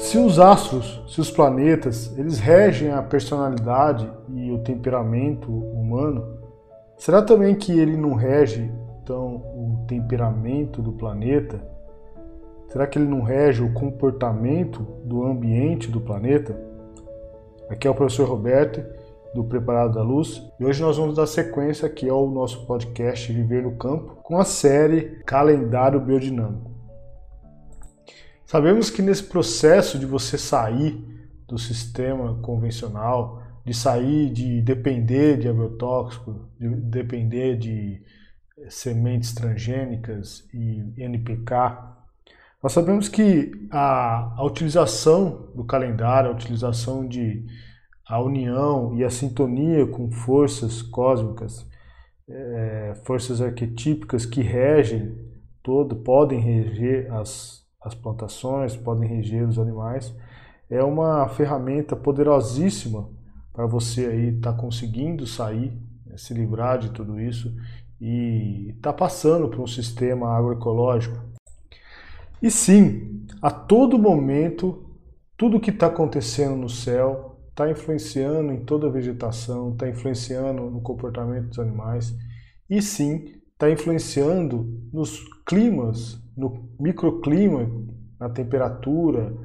Se os astros, se os planetas, eles regem a personalidade e o temperamento humano, será também que ele não rege então o temperamento do planeta? Será que ele não rege o comportamento do ambiente do planeta? Aqui é o professor Roberto do Preparado da Luz e hoje nós vamos dar sequência aqui ao nosso podcast Viver no Campo com a série Calendário Biodinâmico. Sabemos que nesse processo de você sair do sistema convencional, de sair de depender de agrotóxico, de depender de eh, sementes transgênicas e NPK, nós sabemos que a, a utilização do calendário, a utilização de a união e a sintonia com forças cósmicas, é, forças arquetípicas que regem todo, podem reger as as plantações, podem reger os animais. É uma ferramenta poderosíssima para você aí estar tá conseguindo sair, né, se livrar de tudo isso e estar tá passando para um sistema agroecológico. E sim, a todo momento, tudo que está acontecendo no céu está influenciando em toda a vegetação, está influenciando no comportamento dos animais e sim está influenciando nos climas no microclima, na temperatura,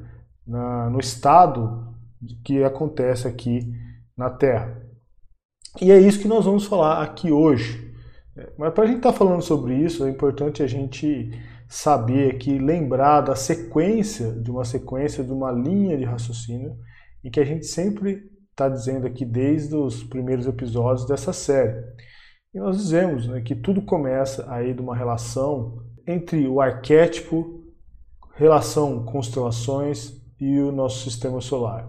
na, no estado que acontece aqui na Terra. E é isso que nós vamos falar aqui hoje. Mas para a gente estar tá falando sobre isso, é importante a gente saber aqui, lembrar da sequência, de uma sequência, de uma linha de raciocínio, em que a gente sempre está dizendo aqui desde os primeiros episódios dessa série. E nós dizemos né, que tudo começa aí de uma relação entre o arquétipo, relação constelações e o nosso sistema solar.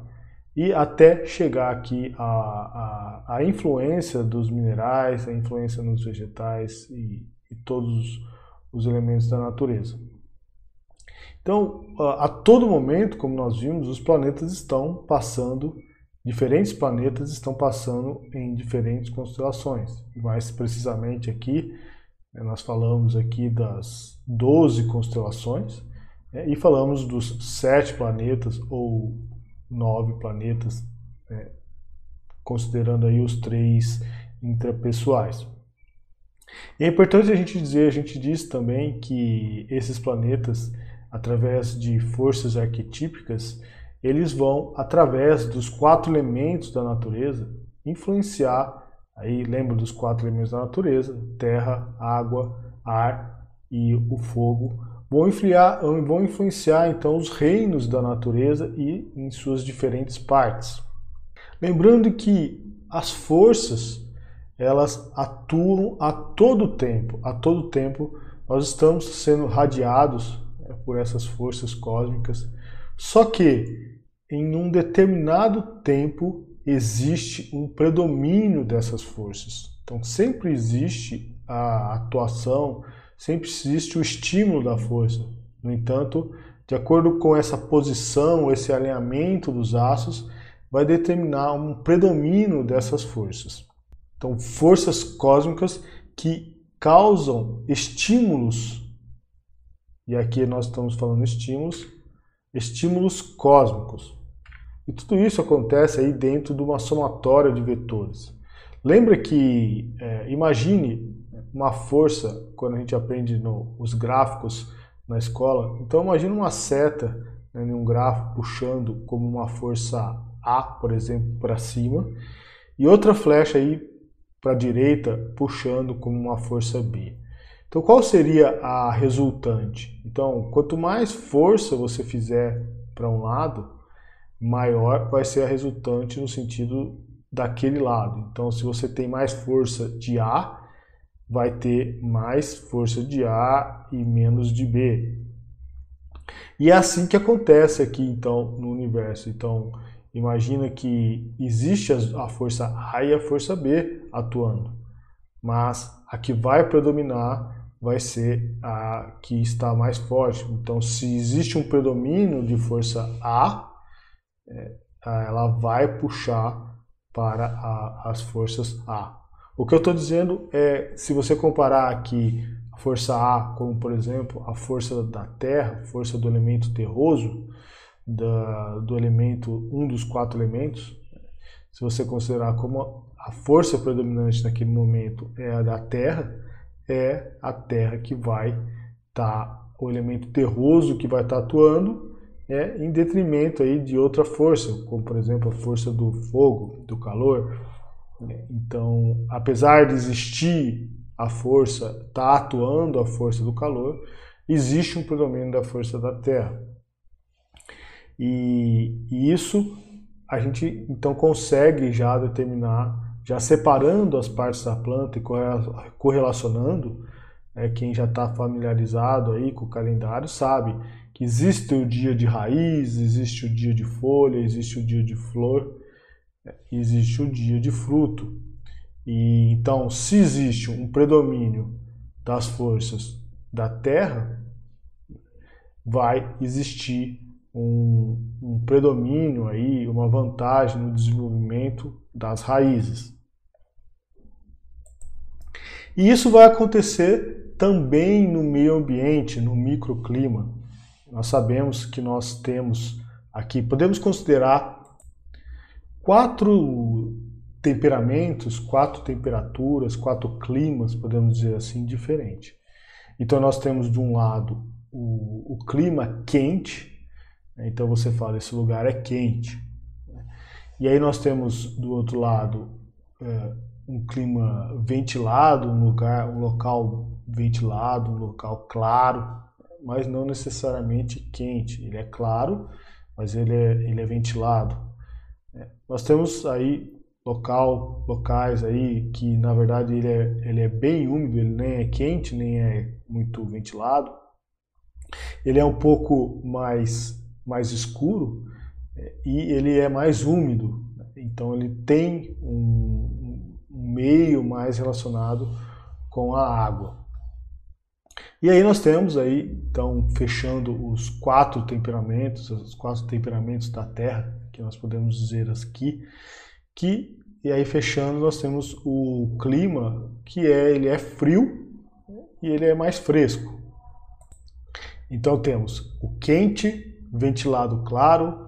E até chegar aqui a, a, a influência dos minerais, a influência nos vegetais e, e todos os elementos da natureza. Então, a todo momento, como nós vimos, os planetas estão passando, diferentes planetas estão passando em diferentes constelações. Mais precisamente aqui, né, nós falamos aqui das 12 constelações né, e falamos dos sete planetas ou nove planetas, né, considerando aí os três intrapessoais. E é importante a gente dizer, a gente diz também que esses planetas, através de forças arquetípicas, eles vão, através dos quatro elementos da natureza, influenciar Aí lembra dos quatro elementos da natureza: terra, água, ar e o fogo. Vão influenciar, vão influenciar então os reinos da natureza e em suas diferentes partes. Lembrando que as forças elas atuam a todo tempo, a todo tempo nós estamos sendo radiados né, por essas forças cósmicas. Só que em um determinado tempo existe um predomínio dessas forças. Então sempre existe a atuação, sempre existe o estímulo da força. No entanto, de acordo com essa posição, esse alinhamento dos aços, vai determinar um predomínio dessas forças. Então, forças cósmicas que causam estímulos, e aqui nós estamos falando estímulos, estímulos cósmicos. E tudo isso acontece aí dentro de uma somatória de vetores. Lembra que, é, imagine uma força, quando a gente aprende no, os gráficos na escola, então imagine uma seta né, em um gráfico puxando como uma força A, por exemplo, para cima, e outra flecha aí para a direita puxando como uma força B. Então qual seria a resultante? Então, quanto mais força você fizer para um lado, maior vai ser a resultante no sentido daquele lado. Então, se você tem mais força de A, vai ter mais força de A e menos de B. E é assim que acontece aqui, então, no universo. Então, imagina que existe a força A e a força B atuando, mas a que vai predominar vai ser a que está mais forte. Então, se existe um predomínio de força A, é, ela vai puxar para a, as forças A. O que eu estou dizendo é, se você comparar aqui a força A, como por exemplo a força da Terra, força do elemento terroso, da, do elemento, um dos quatro elementos, se você considerar como a força predominante naquele momento é a da Terra, é a Terra que vai estar, tá, o elemento terroso que vai estar tá atuando, é, em detrimento aí de outra força, como por exemplo a força do fogo, do calor. Então, apesar de existir a força, está atuando a força do calor, existe um predomínio da força da Terra. E, e isso a gente então consegue já determinar, já separando as partes da planta e correlacionando, né, quem já está familiarizado aí com o calendário sabe que existe o dia de raiz, existe o dia de folha, existe o dia de flor, né, existe o dia de fruto. E então, se existe um predomínio das forças da Terra, vai existir um, um predomínio aí, uma vantagem no desenvolvimento das raízes. E isso vai acontecer também no meio ambiente, no microclima. Nós sabemos que nós temos aqui, podemos considerar quatro temperamentos, quatro temperaturas, quatro climas, podemos dizer assim, diferentes. Então nós temos de um lado o, o clima quente, né? então você fala esse lugar é quente. E aí nós temos do outro lado é, um clima ventilado, um lugar, um local ventilado, um local claro, mas não necessariamente quente. Ele é claro, mas ele é, ele é ventilado. É, nós temos aí local, locais aí que na verdade ele é, ele é bem úmido, ele nem é quente, nem é muito ventilado. Ele é um pouco mais, mais escuro é, e ele é mais úmido, então ele tem um, meio mais relacionado com a água. E aí nós temos aí, então, fechando os quatro temperamentos, os quatro temperamentos da Terra, que nós podemos dizer aqui, que e aí fechando nós temos o clima que é ele é frio e ele é mais fresco. Então temos o quente, ventilado claro,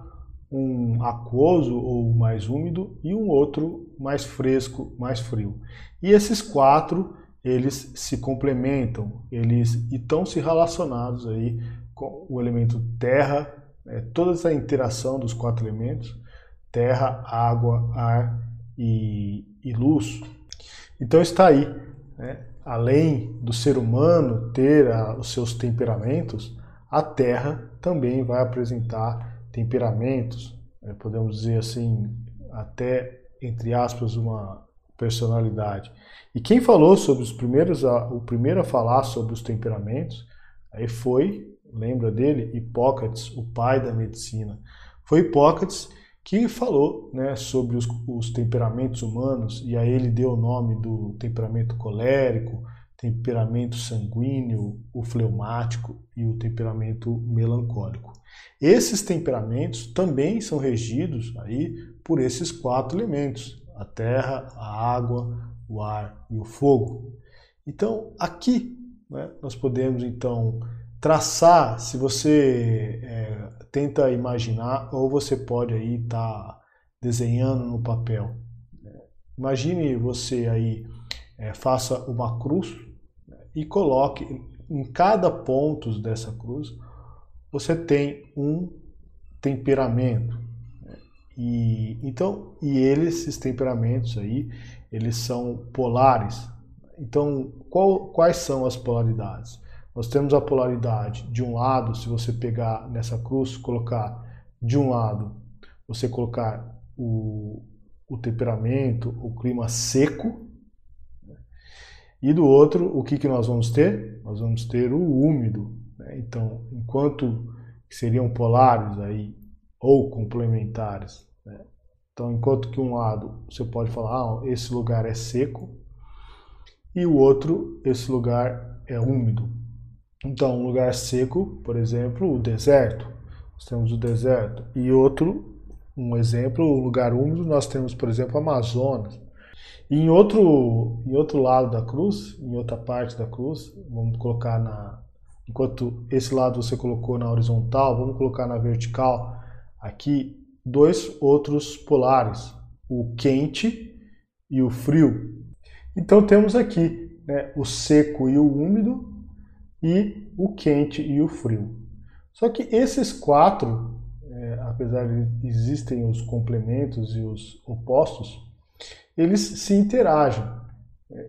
um aquoso ou mais úmido e um outro mais fresco, mais frio. E esses quatro eles se complementam, eles estão se relacionados aí com o elemento terra, é, toda essa interação dos quatro elementos, terra, água, ar e, e luz. Então está aí, né? além do ser humano ter a, os seus temperamentos, a Terra também vai apresentar temperamentos, né? podemos dizer assim, até entre aspas, uma personalidade. E quem falou sobre os primeiros, o primeiro a falar sobre os temperamentos, aí foi, lembra dele, Hipócrates, o pai da medicina. Foi Hipócrates que falou né, sobre os, os, temperamentos humanos, e aí ele deu o nome do temperamento colérico, temperamento sanguíneo, o fleumático e o temperamento melancólico. Esses temperamentos também são regidos aí por esses quatro elementos: a terra, a água, o ar e o fogo. Então, aqui né, nós podemos então traçar, se você é, tenta imaginar, ou você pode aí estar tá desenhando no papel. Imagine você aí, é, faça uma cruz e coloque em cada ponto dessa cruz, você tem um temperamento. E, então, e eles, esses temperamentos aí, eles são polares. Então, qual, quais são as polaridades? Nós temos a polaridade de um lado, se você pegar nessa cruz, colocar de um lado, você colocar o, o temperamento, o clima seco? E do outro, o que, que nós vamos ter? Nós vamos ter o úmido. Né? Então, enquanto seriam polares aí, ou complementares, né? então enquanto que um lado você pode falar, ah, esse lugar é seco, e o outro, esse lugar é úmido. Então, um lugar seco, por exemplo, o deserto. Nós temos o deserto. E outro, um exemplo, o lugar úmido, nós temos, por exemplo, Amazonas. E em outro, em outro lado da cruz, em outra parte da cruz, vamos colocar na. Enquanto esse lado você colocou na horizontal, vamos colocar na vertical. aqui dois outros polares, o quente e o frio. Então temos aqui né, o seco e o úmido e o quente e o frio. Só que esses quatro, é, apesar de existem os complementos e os opostos, eles se interagem.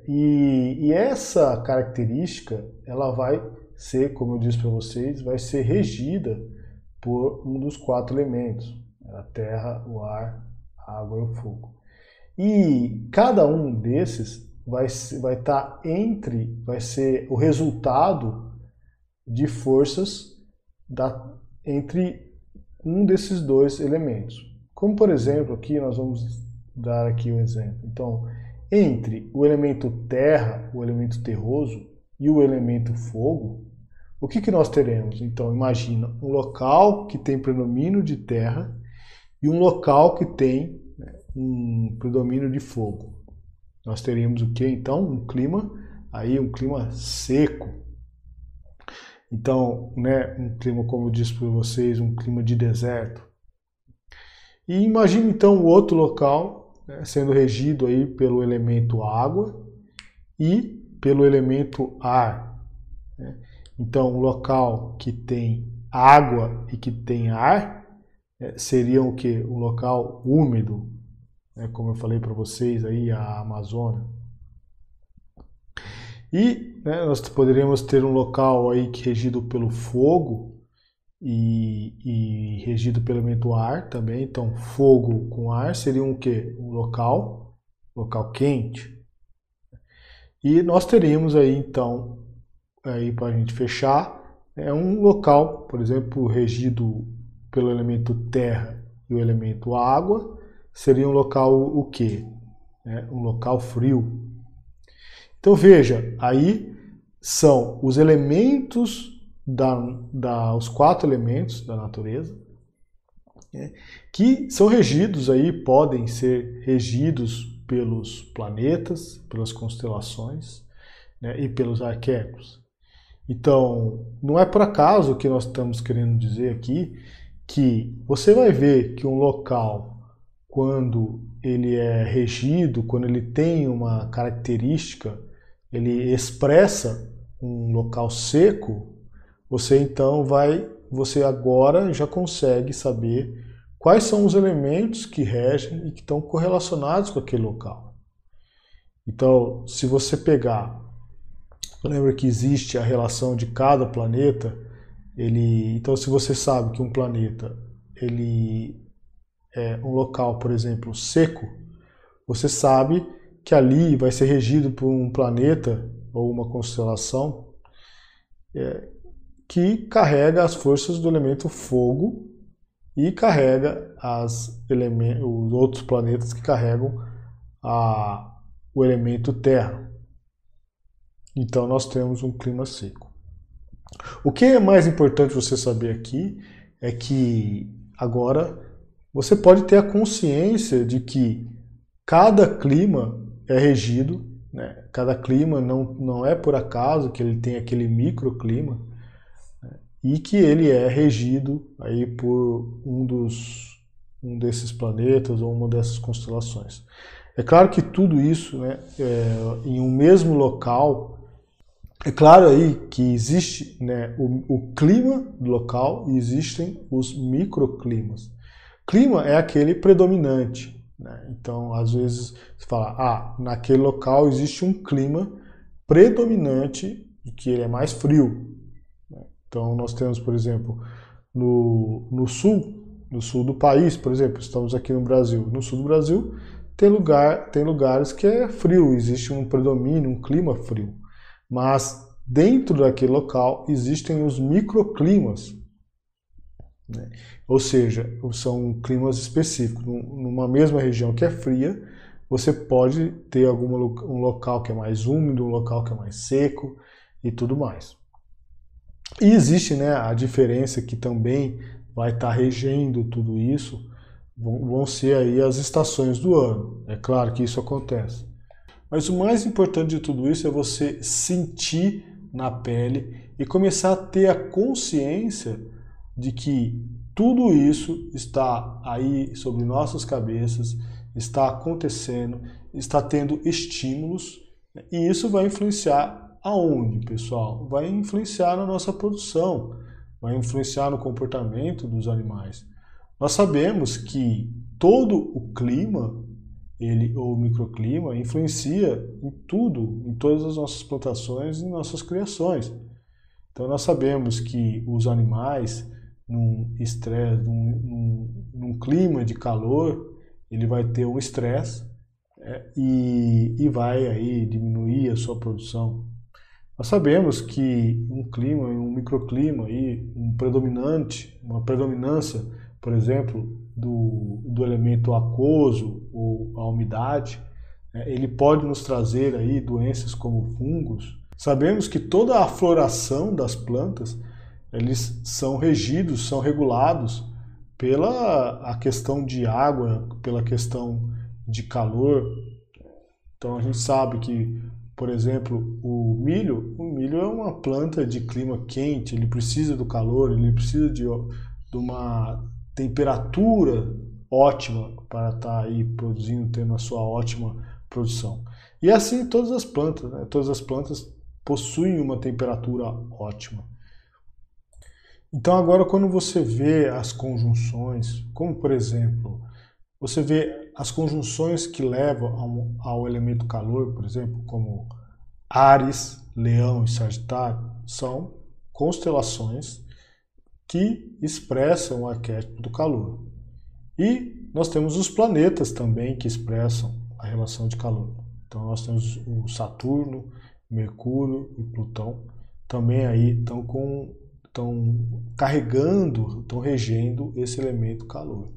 E, e essa característica ela vai ser, como eu disse para vocês, vai ser regida por um dos quatro elementos: a terra, o ar, a água e o fogo. E cada um desses vai vai estar tá entre, vai ser o resultado de forças da, entre um desses dois elementos. Como por exemplo, aqui nós vamos dar aqui um exemplo. Então, entre o elemento terra, o elemento terroso e o elemento fogo, o que, que nós teremos? Então, imagina um local que tem predomínio de terra e um local que tem né, um predomínio de fogo. Nós teríamos o que então? Um clima aí um clima seco. Então, né, um clima como eu disse para vocês, um clima de deserto. E imagine então o outro local sendo regido aí pelo elemento água e pelo elemento ar. Né? Então, um local que tem água e que tem ar é, seria o que? Um local úmido, né, como eu falei para vocês aí, a Amazônia. E né, nós poderíamos ter um local aí que regido pelo fogo e, e, regido pelo elemento ar também. Então, fogo com ar seria um que? Um local, local quente. E nós teríamos aí então, aí para a gente fechar, é um local, por exemplo, regido pelo elemento terra e o elemento água, seria um local o quê? É, um local frio. Então veja, aí são os elementos da os quatro elementos da natureza né, que são regidos aí podem ser regidos pelos planetas, pelas constelações né, e pelos arquétipos. Então, não é por acaso que nós estamos querendo dizer aqui que você vai ver que um local quando ele é regido, quando ele tem uma característica, ele expressa um local seco, você então vai, você agora já consegue saber quais são os elementos que regem e que estão correlacionados com aquele local. Então, se você pegar, lembra que existe a relação de cada planeta, ele, então se você sabe que um planeta ele é, um local, por exemplo, seco, você sabe que ali vai ser regido por um planeta ou uma constelação é, que carrega as forças do elemento fogo e carrega as os outros planetas que carregam a, o elemento terra. Então nós temos um clima seco. O que é mais importante você saber aqui é que agora você pode ter a consciência de que cada clima é regido, né? cada clima não, não é por acaso que ele tem aquele microclima? E que ele é regido aí por um, dos, um desses planetas ou uma dessas constelações. É claro que tudo isso né, é, em um mesmo local, é claro aí que existe né, o, o clima do local e existem os microclimas. Clima é aquele predominante. Né? Então, às vezes, você fala, ah, naquele local existe um clima predominante que ele é mais frio. Então, nós temos, por exemplo, no, no sul, no sul do país, por exemplo, estamos aqui no Brasil. No sul do Brasil tem, lugar, tem lugares que é frio, existe um predomínio, um clima frio. Mas dentro daquele local existem os microclimas. Né? Ou seja, são climas específicos. Numa mesma região que é fria, você pode ter algum um local que é mais úmido, um local que é mais seco e tudo mais. E existe né, a diferença que também vai estar tá regendo tudo isso, vão ser aí as estações do ano. É claro que isso acontece. Mas o mais importante de tudo isso é você sentir na pele e começar a ter a consciência de que tudo isso está aí sobre nossas cabeças, está acontecendo, está tendo estímulos e isso vai influenciar aonde, pessoal? Vai influenciar na nossa produção, vai influenciar no comportamento dos animais. Nós sabemos que todo o clima, ele ou microclima influencia em tudo, em todas as nossas plantações e nossas criações. Então nós sabemos que os animais num estresse, num, num, num, clima de calor, ele vai ter um estresse é, e, e vai aí diminuir a sua produção. Nós sabemos que um clima, um microclima aí, um predominante, uma predominância, por exemplo, do, do elemento aquoso ou a umidade, é, ele pode nos trazer aí doenças como fungos. Sabemos que toda a floração das plantas eles são regidos, são regulados pela a questão de água, pela questão de calor. Então a gente sabe que, por exemplo, o milho, o milho é uma planta de clima quente, ele precisa do calor, ele precisa de, de uma temperatura ótima para estar tá aí produzindo, tendo a sua ótima produção. E assim todas as plantas, né? todas as plantas possuem uma temperatura ótima. Então agora quando você vê as conjunções, como por exemplo, você vê as conjunções que levam ao, elemento calor, por exemplo, como Ares, Leão e Sagitário, são constelações que expressam o arquétipo do calor. E nós temos os planetas também que expressam a relação de calor. Então nós temos o Saturno, Mercúrio e Plutão também aí estão com estão carregando, estão regendo esse elemento calor.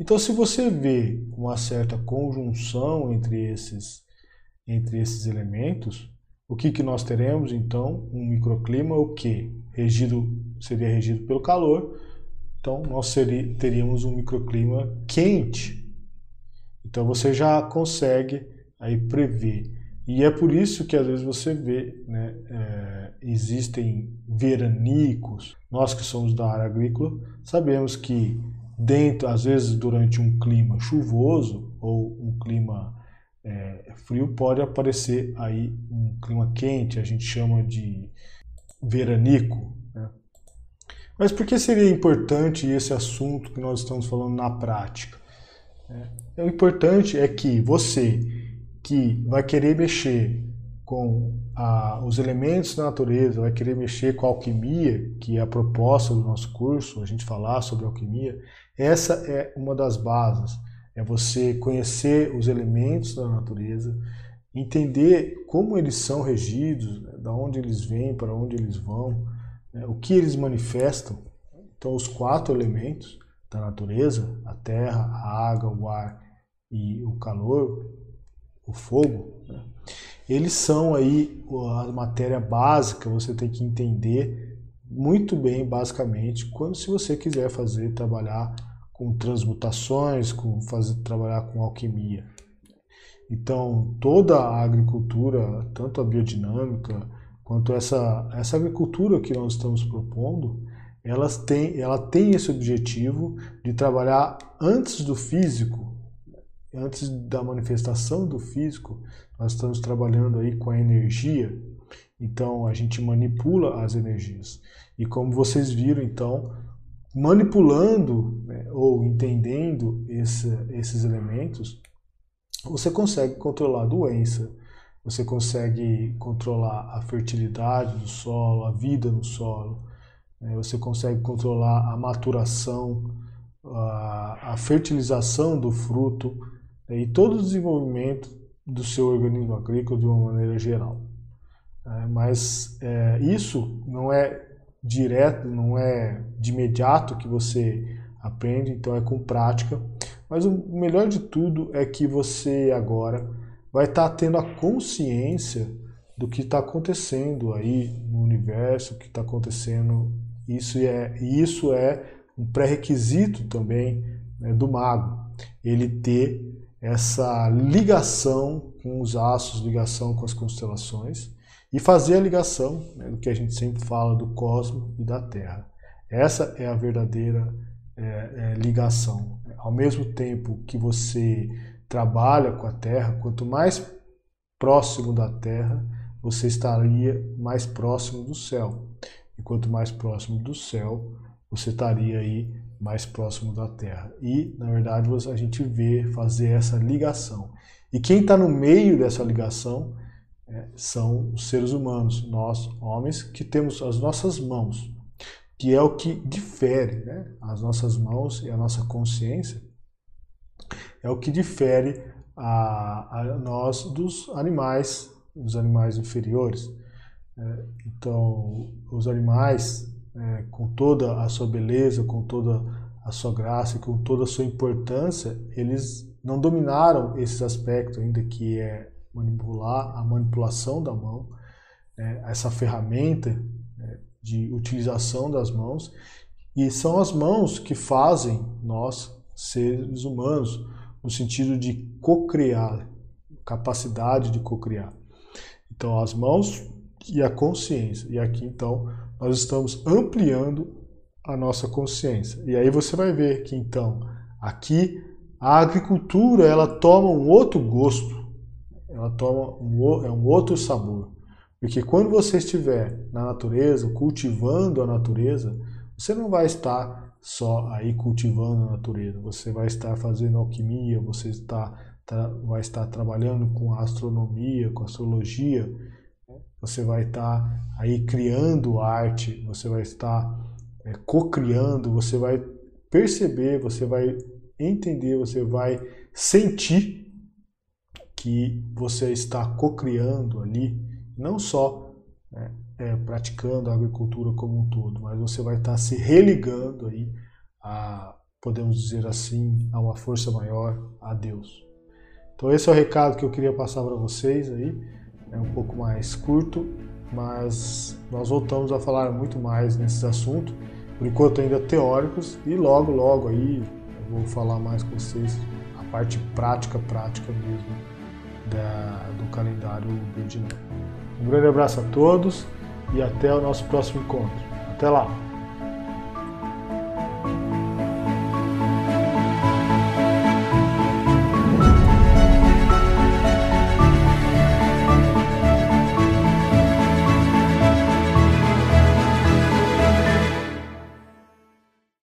Então, se você vê uma certa conjunção entre esses, entre esses elementos, o que, que nós teremos então? Um microclima, o que? Regido, seria regido pelo calor, então nós seria, teríamos um microclima quente. Então você já consegue aí prever e é por isso que às vezes você vê, né, é, existem veranicos. Nós que somos da área agrícola sabemos que dentro, às vezes durante um clima chuvoso ou um clima é, frio, pode aparecer aí um clima quente, a gente chama de veranico. Né? Mas por que seria importante esse assunto que nós estamos falando na prática? É, o importante é que você que vai querer mexer com a, os elementos da natureza, vai querer mexer com a alquimia, que é a proposta do nosso curso, a gente falar sobre alquimia, essa é uma das bases. É você conhecer os elementos da natureza, entender como eles são regidos, né, da onde eles vêm, para onde eles vão, né, o que eles manifestam. Então, os quatro elementos da natureza, a terra, a água, o ar e o calor, o fogo, né? Eles são aí a matéria básica, você tem que entender muito bem, basicamente, quando se você quiser fazer, trabalhar com transmutações, com fazer trabalhar com alquimia. Então, toda a agricultura, tanto a biodinâmica quanto essa, essa agricultura que nós estamos propondo, elas têm, ela tem esse objetivo de trabalhar antes do físico, antes da manifestação do físico, nós estamos trabalhando aí com a energia. Então a gente manipula as energias. E como vocês viram, então, manipulando né, ou entendendo esse, esses elementos, você consegue controlar a doença, você consegue controlar a fertilidade do solo, a vida no solo, né, você consegue controlar a maturação, a, a fertilização do fruto e todo o desenvolvimento do seu organismo agrícola de uma maneira geral. É, mas é, isso não é direto, não é de imediato que você aprende, então é com prática. Mas o melhor de tudo é que você agora vai estar tendo a consciência do que está acontecendo aí no universo, o que está acontecendo. Isso é, isso é um pré-requisito também né, do mago, ele ter essa ligação com os astros, ligação com as constelações e fazer a ligação né, do que a gente sempre fala do cosmos e da Terra. Essa é a verdadeira é, é, ligação. Ao mesmo tempo que você trabalha com a Terra, quanto mais próximo da Terra, você estaria mais próximo do céu. E quanto mais próximo do céu, você estaria aí mais próximo da Terra. E, na verdade, a gente vê fazer essa ligação. E quem está no meio dessa ligação é, são os seres humanos, nós, homens, que temos as nossas mãos, que é o que difere, né? as nossas mãos e a nossa consciência, é o que difere a, a nós dos animais, dos animais inferiores. É, então, os animais, é, com toda a sua beleza, com toda a sua graça com toda a sua importância, eles não dominaram esses aspectos ainda que é manipular a manipulação da mão, né, essa ferramenta né, de utilização das mãos e são as mãos que fazem nós seres humanos no sentido de co-criar, capacidade de co-criar. Então as mãos e a consciência. E aqui então nós estamos ampliando a nossa consciência. E aí você vai ver que então aqui a agricultura ela toma um outro gosto, ela toma um, é um outro sabor. Porque quando você estiver na natureza, cultivando a natureza, você não vai estar só aí cultivando a natureza, você vai estar fazendo alquimia, você está, vai estar trabalhando com a astronomia, com a astrologia, você vai estar aí criando arte, você vai estar é, co-criando, você vai perceber, você vai entender, você vai sentir que você está co-criando ali, não só né, é, praticando a agricultura como um todo, mas você vai estar se religando aí a, podemos dizer assim, a uma força maior, a Deus. Então esse é o recado que eu queria passar para vocês aí, é um pouco mais curto, mas nós voltamos a falar muito mais nesses assuntos, por enquanto ainda teóricos, e logo, logo aí eu vou falar mais com vocês a parte prática, prática mesmo da, do calendário Birdiné. Um grande abraço a todos e até o nosso próximo encontro. Até lá!